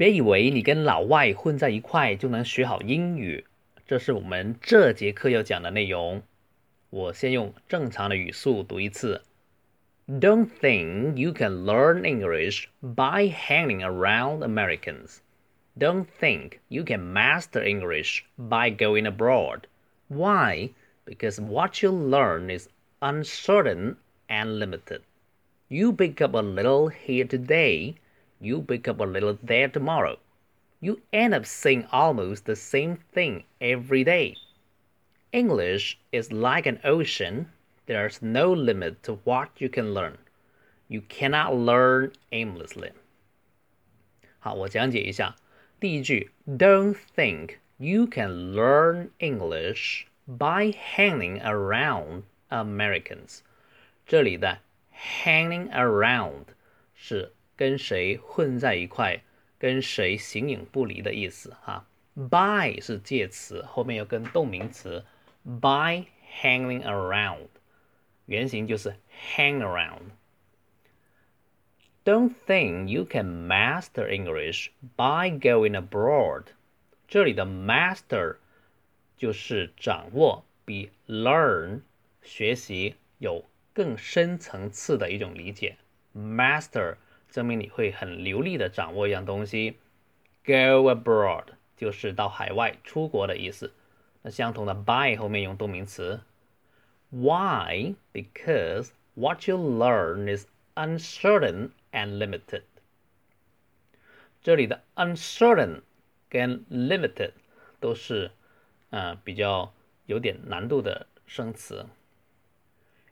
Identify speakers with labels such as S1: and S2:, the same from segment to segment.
S1: 别以为你跟老外混在一块就能学好英语，这是我们这节课要讲的内容。我先用正常的语速读一次。Don't think you can learn English by hanging around Americans. Don't think you can master English by going abroad. Why? Because what you learn is uncertain and limited. You pick up a little here today you pick up a little there tomorrow. You end up saying almost the same thing every day. English is like an ocean. There's no limit to what you can learn. You cannot learn aimlessly. 好，我讲解一下。第一句，Don't think you can learn English by hanging around Americans。这里的 hanging around 是 跟谁混在一块，跟谁形影不离的意思哈。By 是介词，后面要跟动名词。By hanging around，原型就是 hang around。Don't think you can master English by going abroad。这里的 master 就是掌握，比 learn 学习有更深层次的一种理解。Master。证明你会很流利的掌握一样东西。Go abroad 就是到海外、出国的意思。那相同的，by 后面用动名词。Why? Because what you learn is uncertain and limited。这里的 uncertain 跟 limited 都是呃比较有点难度的生词。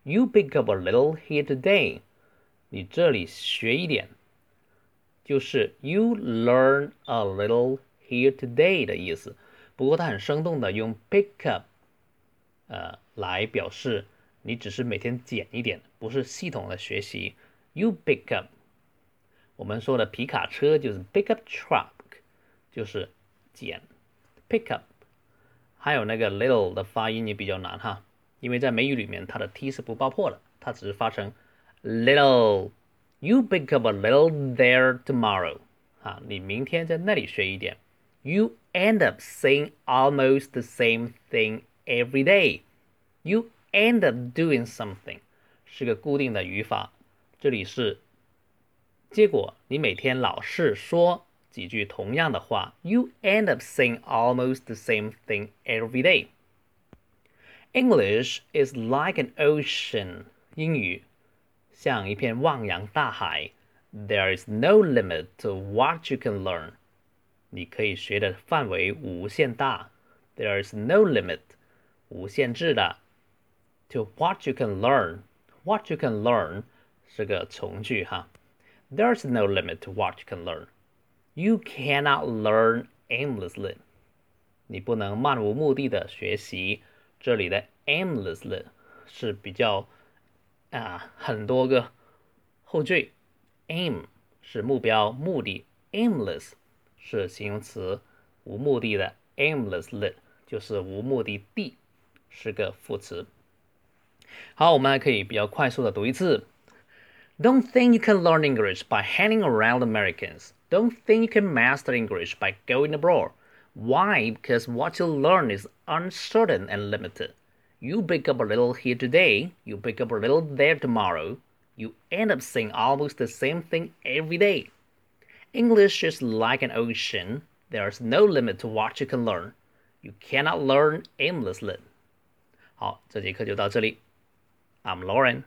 S1: You pick up a little here today。你这里学一点，就是 you learn a little here today 的意思。不过它很生动的用 pick up，呃，来表示你只是每天捡一点，不是系统的学习。You pick up，我们说的皮卡车就是 pick up truck，就是捡 pick up。还有那个 little 的发音也比较难哈，因为在美语里面它的 t 是不爆破的，它只是发成。little. You pick up a little there tomorrow. 啊，你明天在那里学一点。You end up saying almost the same thing every day. You end up doing something 是个固定的语法，这里是结果你每天老是说几句同样的话。You end up saying almost the same thing every day. English is like an ocean. 英语 像一片汪洋大海，There is no limit to what you can learn。你可以学的范围无限大，There is no limit，无限制的。To what you can learn，what you can learn 是个从句哈。There's no limit to what you can learn。You cannot learn aimlessly。你不能漫无目的的学习。这里的 aimlessly 是比较。 啊，很多个后缀，aim 是目标、目的，aimless 是形容词，无目的的，aimlessly 就是无目的地，是个副词。好，我们还可以比较快速的读一次。Don't think you can learn English by hanging around Americans. Don't think you can master English by going abroad. Why? Because what you learn is uncertain and limited. You pick up a little here today, you pick up a little there tomorrow. You end up saying almost the same thing every day. English is like an ocean. There's no limit to what you can learn. You cannot learn aimlessly. 好，这节课就到这里。I'm Lauren.